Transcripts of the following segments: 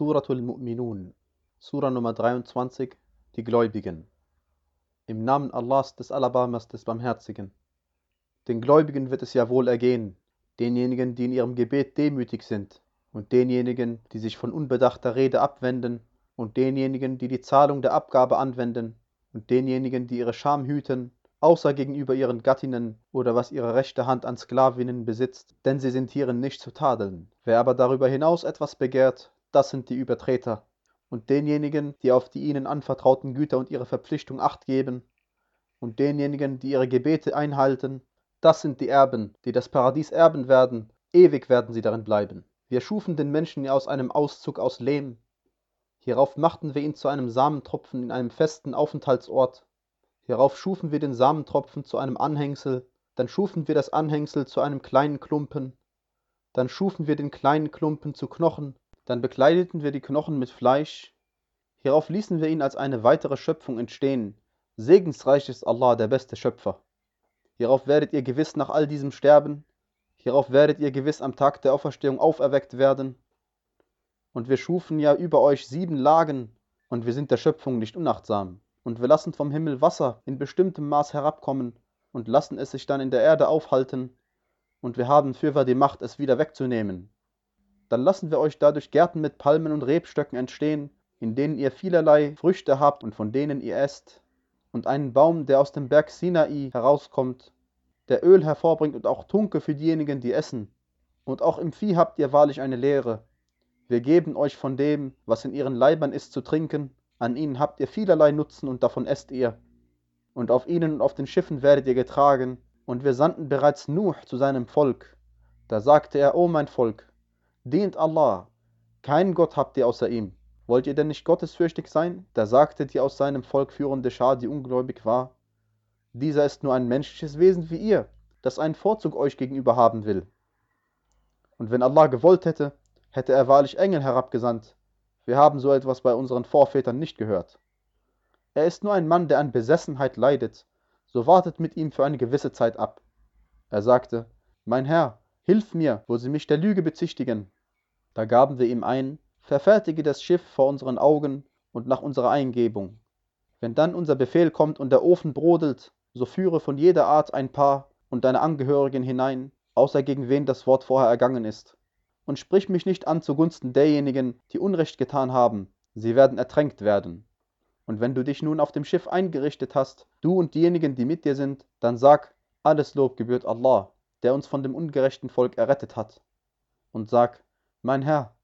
Suratul Mu'minun, Sura Nummer 23, die Gläubigen. Im Namen Allahs des Alabamas des Barmherzigen. Den Gläubigen wird es ja wohl ergehen, denjenigen, die in ihrem Gebet demütig sind, und denjenigen, die sich von unbedachter Rede abwenden, und denjenigen, die die Zahlung der Abgabe anwenden, und denjenigen, die ihre Scham hüten, außer gegenüber ihren Gattinnen oder was ihre rechte Hand an Sklavinnen besitzt, denn sie sind hierin nicht zu tadeln. Wer aber darüber hinaus etwas begehrt, das sind die Übertreter. Und denjenigen, die auf die ihnen anvertrauten Güter und ihre Verpflichtung acht geben, und denjenigen, die ihre Gebete einhalten, das sind die Erben, die das Paradies erben werden, ewig werden sie darin bleiben. Wir schufen den Menschen aus einem Auszug aus Lehm. Hierauf machten wir ihn zu einem Samentropfen in einem festen Aufenthaltsort. Hierauf schufen wir den Samentropfen zu einem Anhängsel, dann schufen wir das Anhängsel zu einem kleinen Klumpen, dann schufen wir den kleinen Klumpen zu Knochen, dann bekleideten wir die Knochen mit Fleisch. Hierauf ließen wir ihn als eine weitere Schöpfung entstehen. Segensreich ist Allah, der beste Schöpfer. Hierauf werdet ihr gewiss nach all diesem sterben. Hierauf werdet ihr gewiss am Tag der Auferstehung auferweckt werden. Und wir schufen ja über euch sieben Lagen, und wir sind der Schöpfung nicht unachtsam. Und wir lassen vom Himmel Wasser in bestimmtem Maß herabkommen und lassen es sich dann in der Erde aufhalten, und wir haben fürwahr die Macht, es wieder wegzunehmen. Dann lassen wir euch dadurch Gärten mit Palmen und Rebstöcken entstehen, in denen ihr vielerlei Früchte habt und von denen ihr esst, und einen Baum, der aus dem Berg Sinai herauskommt, der Öl hervorbringt und auch Tunke für diejenigen, die essen. Und auch im Vieh habt ihr wahrlich eine Lehre. Wir geben euch von dem, was in ihren Leibern ist, zu trinken, an ihnen habt ihr vielerlei Nutzen und davon esst ihr. Und auf ihnen und auf den Schiffen werdet ihr getragen. Und wir sandten bereits Nuh zu seinem Volk. Da sagte er, O mein Volk, dient Allah, keinen Gott habt ihr außer ihm. Wollt ihr denn nicht gottesfürchtig sein? Da sagte die aus seinem Volk führende Schar, die ungläubig war, dieser ist nur ein menschliches Wesen wie ihr, das einen Vorzug euch gegenüber haben will. Und wenn Allah gewollt hätte, hätte er wahrlich Engel herabgesandt, wir haben so etwas bei unseren Vorvätern nicht gehört. Er ist nur ein Mann, der an Besessenheit leidet, so wartet mit ihm für eine gewisse Zeit ab. Er sagte, Mein Herr, hilf mir, wo sie mich der Lüge bezichtigen. Da gaben wir ihm ein, verfertige das Schiff vor unseren Augen und nach unserer Eingebung. Wenn dann unser Befehl kommt und der Ofen brodelt, so führe von jeder Art ein Paar und deine Angehörigen hinein, außer gegen wen das Wort vorher ergangen ist und sprich mich nicht an zugunsten derjenigen, die Unrecht getan haben, sie werden ertränkt werden. Und wenn du dich nun auf dem Schiff eingerichtet hast, du und diejenigen, die mit dir sind, dann sag, alles Lob gebührt Allah, der uns von dem ungerechten Volk errettet hat. Und sag, mein Herr,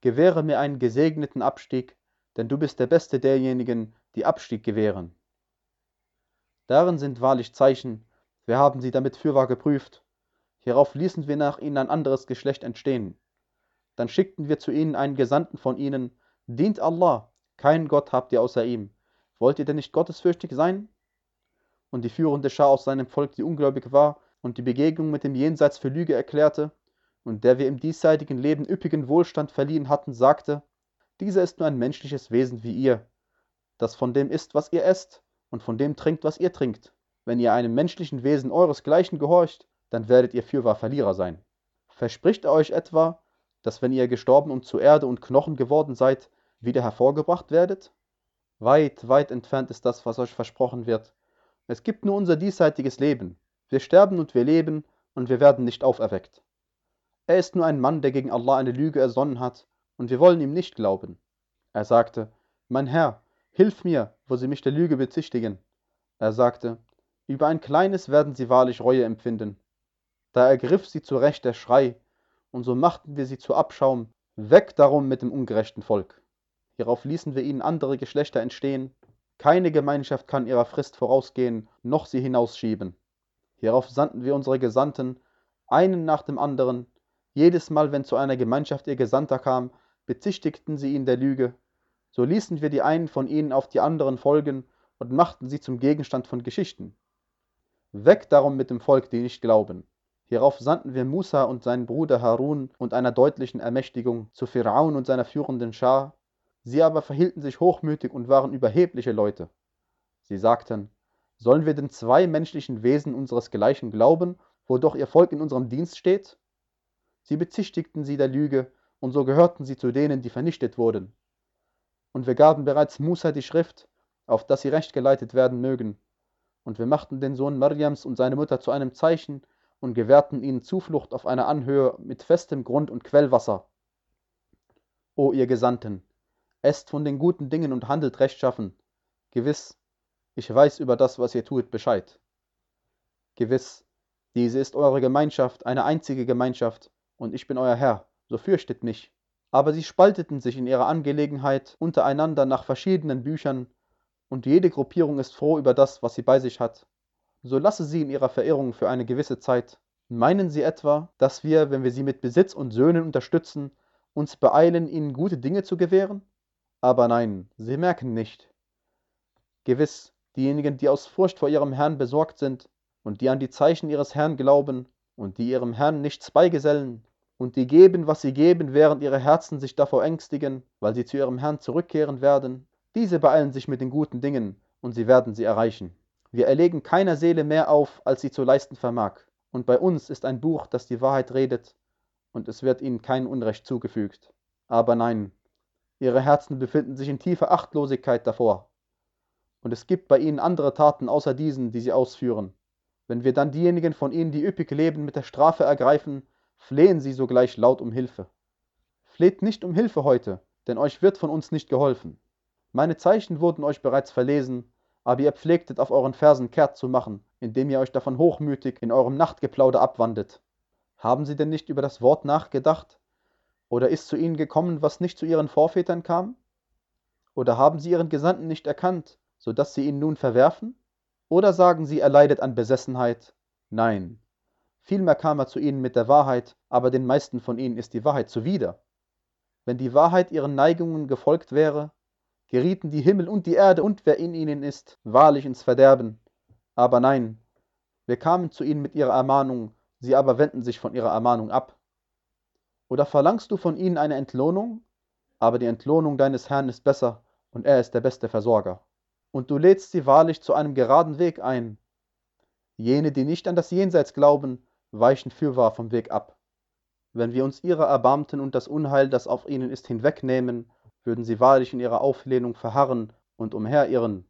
gewähre mir einen gesegneten Abstieg, denn du bist der Beste derjenigen, die Abstieg gewähren. Darin sind wahrlich Zeichen, wir haben sie damit fürwahr geprüft. Hierauf ließen wir nach ihnen ein anderes Geschlecht entstehen. Dann schickten wir zu ihnen einen Gesandten von ihnen, dient Allah, keinen Gott habt ihr außer ihm. Wollt ihr denn nicht gottesfürchtig sein? Und die führende Schar aus seinem Volk, die ungläubig war und die Begegnung mit dem Jenseits für Lüge erklärte, und der wir im diesseitigen Leben üppigen Wohlstand verliehen hatten, sagte, dieser ist nur ein menschliches Wesen wie ihr, das von dem isst, was ihr esst, und von dem trinkt, was ihr trinkt. Wenn ihr einem menschlichen Wesen euresgleichen gehorcht, dann werdet ihr fürwahr Verlierer sein. Verspricht er euch etwa, dass wenn ihr gestorben und zu Erde und Knochen geworden seid, wieder hervorgebracht werdet? Weit, weit entfernt ist das, was euch versprochen wird. Es gibt nur unser diesseitiges Leben. Wir sterben und wir leben, und wir werden nicht auferweckt. Er ist nur ein Mann, der gegen Allah eine Lüge ersonnen hat, und wir wollen ihm nicht glauben. Er sagte, Mein Herr, hilf mir, wo sie mich der Lüge bezichtigen. Er sagte, Über ein kleines werden sie wahrlich Reue empfinden. Da ergriff sie zurecht der Schrei, und so machten wir sie zu Abschaum, weg darum mit dem ungerechten Volk. Hierauf ließen wir ihnen andere Geschlechter entstehen, keine Gemeinschaft kann ihrer Frist vorausgehen, noch sie hinausschieben. Hierauf sandten wir unsere Gesandten, einen nach dem anderen, jedes Mal, wenn zu einer Gemeinschaft ihr Gesandter kam, bezichtigten sie ihn der Lüge. So ließen wir die einen von ihnen auf die anderen folgen und machten sie zum Gegenstand von Geschichten. Weg darum mit dem Volk, die nicht glauben. Hierauf sandten wir Musa und seinen Bruder Harun und einer deutlichen Ermächtigung zu Pharaon und seiner führenden Schar. Sie aber verhielten sich hochmütig und waren überhebliche Leute. Sie sagten, sollen wir den zwei menschlichen Wesen unseresgleichen glauben, wo doch ihr Volk in unserem Dienst steht? Sie bezichtigten sie der Lüge und so gehörten sie zu denen, die vernichtet wurden. Und wir gaben bereits Musa die Schrift, auf dass sie recht geleitet werden mögen. Und wir machten den Sohn Mariams und seine Mutter zu einem Zeichen und gewährten ihnen Zuflucht auf einer Anhöhe mit festem Grund und Quellwasser. O ihr Gesandten, esst von den guten Dingen und handelt rechtschaffen. Gewiss, ich weiß über das, was ihr tut, Bescheid. Gewiss, diese ist eure Gemeinschaft, eine einzige Gemeinschaft, und ich bin euer Herr, so fürchtet mich. Aber sie spalteten sich in ihrer Angelegenheit untereinander nach verschiedenen Büchern, und jede Gruppierung ist froh über das, was sie bei sich hat. So lasse sie in ihrer Verirrung für eine gewisse Zeit. Meinen sie etwa, dass wir, wenn wir sie mit Besitz und Söhnen unterstützen, uns beeilen, ihnen gute Dinge zu gewähren? Aber nein, sie merken nicht. Gewiss, diejenigen, die aus Furcht vor ihrem Herrn besorgt sind und die an die Zeichen ihres Herrn glauben und die ihrem Herrn nichts beigesellen und die geben, was sie geben, während ihre Herzen sich davor ängstigen, weil sie zu ihrem Herrn zurückkehren werden, diese beeilen sich mit den guten Dingen und sie werden sie erreichen. Wir erlegen keiner Seele mehr auf, als sie zu leisten vermag. Und bei uns ist ein Buch, das die Wahrheit redet, und es wird ihnen kein Unrecht zugefügt. Aber nein, ihre Herzen befinden sich in tiefer Achtlosigkeit davor. Und es gibt bei ihnen andere Taten außer diesen, die sie ausführen. Wenn wir dann diejenigen von ihnen, die üppig leben, mit der Strafe ergreifen, flehen sie sogleich laut um Hilfe. Fleht nicht um Hilfe heute, denn euch wird von uns nicht geholfen. Meine Zeichen wurden euch bereits verlesen, aber ihr pflegtet auf euren Fersen kehrt zu machen, indem ihr euch davon hochmütig in eurem Nachtgeplauder abwandet. Haben sie denn nicht über das Wort nachgedacht? Oder ist zu ihnen gekommen, was nicht zu ihren Vorvätern kam? Oder haben sie ihren Gesandten nicht erkannt, so dass sie ihn nun verwerfen? Oder sagen sie, er leidet an Besessenheit? Nein, Vielmehr kam er zu ihnen mit der Wahrheit, aber den meisten von ihnen ist die Wahrheit zuwider. Wenn die Wahrheit ihren Neigungen gefolgt wäre, gerieten die Himmel und die Erde und wer in ihnen ist, wahrlich ins Verderben. Aber nein, wir kamen zu ihnen mit ihrer Ermahnung, sie aber wenden sich von ihrer Ermahnung ab. Oder verlangst du von ihnen eine Entlohnung? Aber die Entlohnung deines Herrn ist besser, und er ist der beste Versorger. Und du lädst sie wahrlich zu einem geraden Weg ein. Jene, die nicht an das Jenseits glauben, weichen fürwahr vom Weg ab. Wenn wir uns ihrer erbarmten und das Unheil, das auf ihnen ist, hinwegnehmen, würden sie wahrlich in ihrer Auflehnung verharren und umherirren.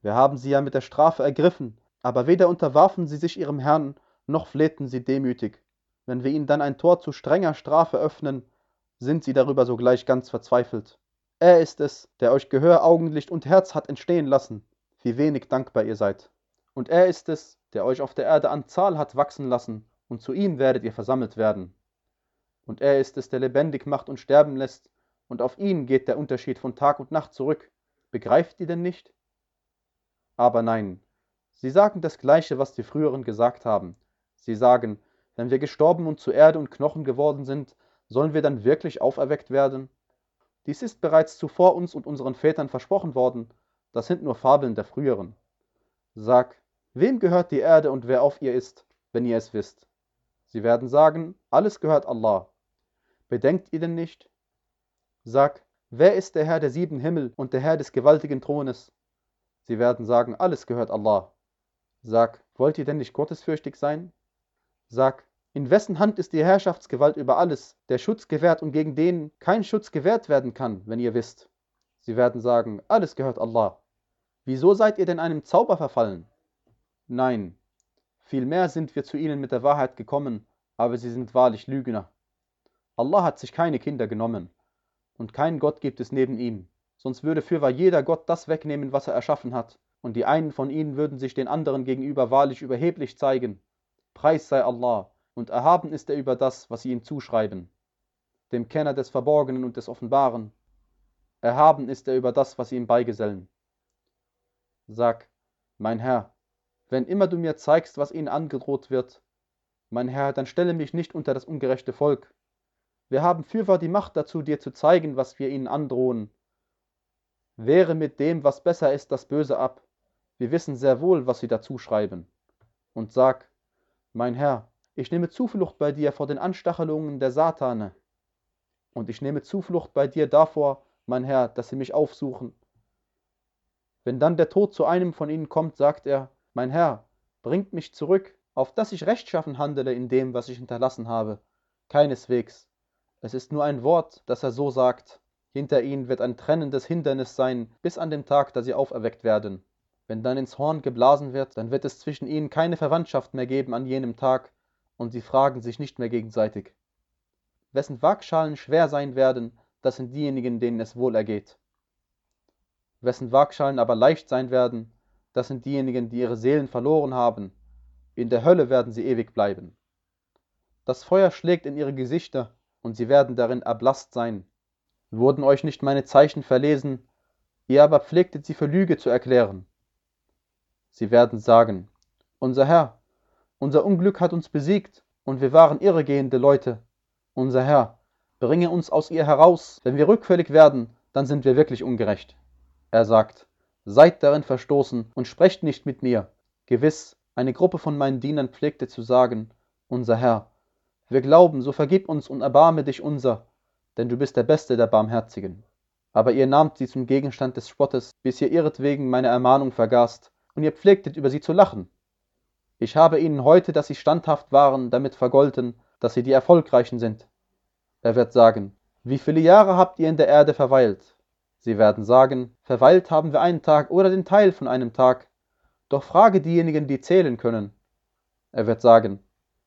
Wir haben sie ja mit der Strafe ergriffen, aber weder unterwarfen sie sich ihrem Herrn, noch flehten sie demütig. Wenn wir ihnen dann ein Tor zu strenger Strafe öffnen, sind sie darüber sogleich ganz verzweifelt. Er ist es, der euch Gehör, Augenlicht und Herz hat entstehen lassen, wie wenig dankbar ihr seid. Und er ist es, der euch auf der Erde an Zahl hat wachsen lassen, und zu ihm werdet ihr versammelt werden. Und er ist es, der lebendig macht und sterben lässt, und auf ihn geht der Unterschied von Tag und Nacht zurück. Begreift ihr denn nicht? Aber nein, sie sagen das Gleiche, was die früheren gesagt haben. Sie sagen, wenn wir gestorben und zu Erde und Knochen geworden sind, sollen wir dann wirklich auferweckt werden? Dies ist bereits zuvor uns und unseren Vätern versprochen worden, das sind nur Fabeln der früheren. Sag, Wem gehört die Erde und wer auf ihr ist, wenn ihr es wisst? Sie werden sagen, alles gehört Allah. Bedenkt ihr denn nicht? Sag, wer ist der Herr der sieben Himmel und der Herr des gewaltigen Thrones? Sie werden sagen, alles gehört Allah. Sag, wollt ihr denn nicht gottesfürchtig sein? Sag, in wessen Hand ist die Herrschaftsgewalt über alles, der Schutz gewährt und gegen den kein Schutz gewährt werden kann, wenn ihr wisst? Sie werden sagen, alles gehört Allah. Wieso seid ihr denn einem Zauber verfallen? Nein, vielmehr sind wir zu ihnen mit der Wahrheit gekommen, aber sie sind wahrlich Lügner. Allah hat sich keine Kinder genommen, und keinen Gott gibt es neben ihm, sonst würde fürwahr jeder Gott das wegnehmen, was er erschaffen hat, und die einen von ihnen würden sich den anderen gegenüber wahrlich überheblich zeigen. Preis sei Allah, und erhaben ist er über das, was sie ihm zuschreiben, dem Kenner des Verborgenen und des Offenbaren. Erhaben ist er über das, was sie ihm beigesellen. Sag, mein Herr, wenn immer du mir zeigst, was ihnen angedroht wird, mein Herr, dann stelle mich nicht unter das ungerechte Volk. Wir haben fürwahr die Macht dazu, dir zu zeigen, was wir ihnen androhen. Wehre mit dem, was besser ist, das Böse ab. Wir wissen sehr wohl, was sie dazu schreiben. Und sag, mein Herr, ich nehme Zuflucht bei dir vor den Anstachelungen der Satane. Und ich nehme Zuflucht bei dir davor, mein Herr, dass sie mich aufsuchen. Wenn dann der Tod zu einem von ihnen kommt, sagt er, mein Herr, bringt mich zurück, auf dass ich rechtschaffen handele in dem, was ich hinterlassen habe. Keineswegs. Es ist nur ein Wort, das er so sagt. Hinter ihnen wird ein trennendes Hindernis sein, bis an dem Tag, da sie auferweckt werden. Wenn dann ins Horn geblasen wird, dann wird es zwischen ihnen keine Verwandtschaft mehr geben an jenem Tag, und sie fragen sich nicht mehr gegenseitig. Wessen Waagschalen schwer sein werden, das sind diejenigen, denen es wohl ergeht. Wessen Waagschalen aber leicht sein werden, das sind diejenigen, die ihre Seelen verloren haben. In der Hölle werden sie ewig bleiben. Das Feuer schlägt in ihre Gesichter, und sie werden darin erblasst sein. Wurden euch nicht meine Zeichen verlesen, ihr aber pflegtet sie für Lüge zu erklären. Sie werden sagen, unser Herr, unser Unglück hat uns besiegt, und wir waren irregehende Leute. Unser Herr, bringe uns aus ihr heraus, wenn wir rückfällig werden, dann sind wir wirklich ungerecht. Er sagt, seid darin verstoßen und sprecht nicht mit mir. Gewiss, eine Gruppe von meinen Dienern pflegte zu sagen, unser Herr, wir glauben, so vergib uns und erbarme dich unser, denn du bist der Beste der Barmherzigen. Aber ihr nahmt sie zum Gegenstand des Spottes, bis ihr ihretwegen meine Ermahnung vergaßt, und ihr pflegtet über sie zu lachen. Ich habe ihnen heute, dass sie standhaft waren, damit vergolten, dass sie die Erfolgreichen sind. Er wird sagen, wie viele Jahre habt ihr in der Erde verweilt? Sie werden sagen, verweilt haben wir einen Tag oder den Teil von einem Tag. Doch frage diejenigen, die zählen können. Er wird sagen,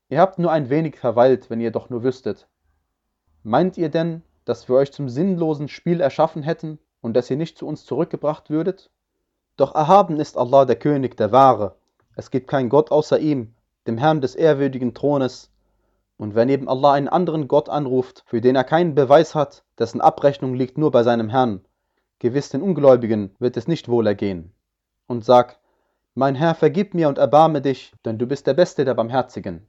ihr habt nur ein wenig verweilt, wenn ihr doch nur wüsstet. Meint ihr denn, dass wir euch zum sinnlosen Spiel erschaffen hätten und dass ihr nicht zu uns zurückgebracht würdet? Doch erhaben ist Allah der König der Wahre. Es gibt keinen Gott außer ihm, dem Herrn des ehrwürdigen Thrones. Und wer neben Allah einen anderen Gott anruft, für den er keinen Beweis hat, dessen Abrechnung liegt nur bei seinem Herrn, gewiss den Ungläubigen wird es nicht wohl ergehen. Und sag, mein Herr, vergib mir und erbarme dich, denn du bist der Beste der Barmherzigen.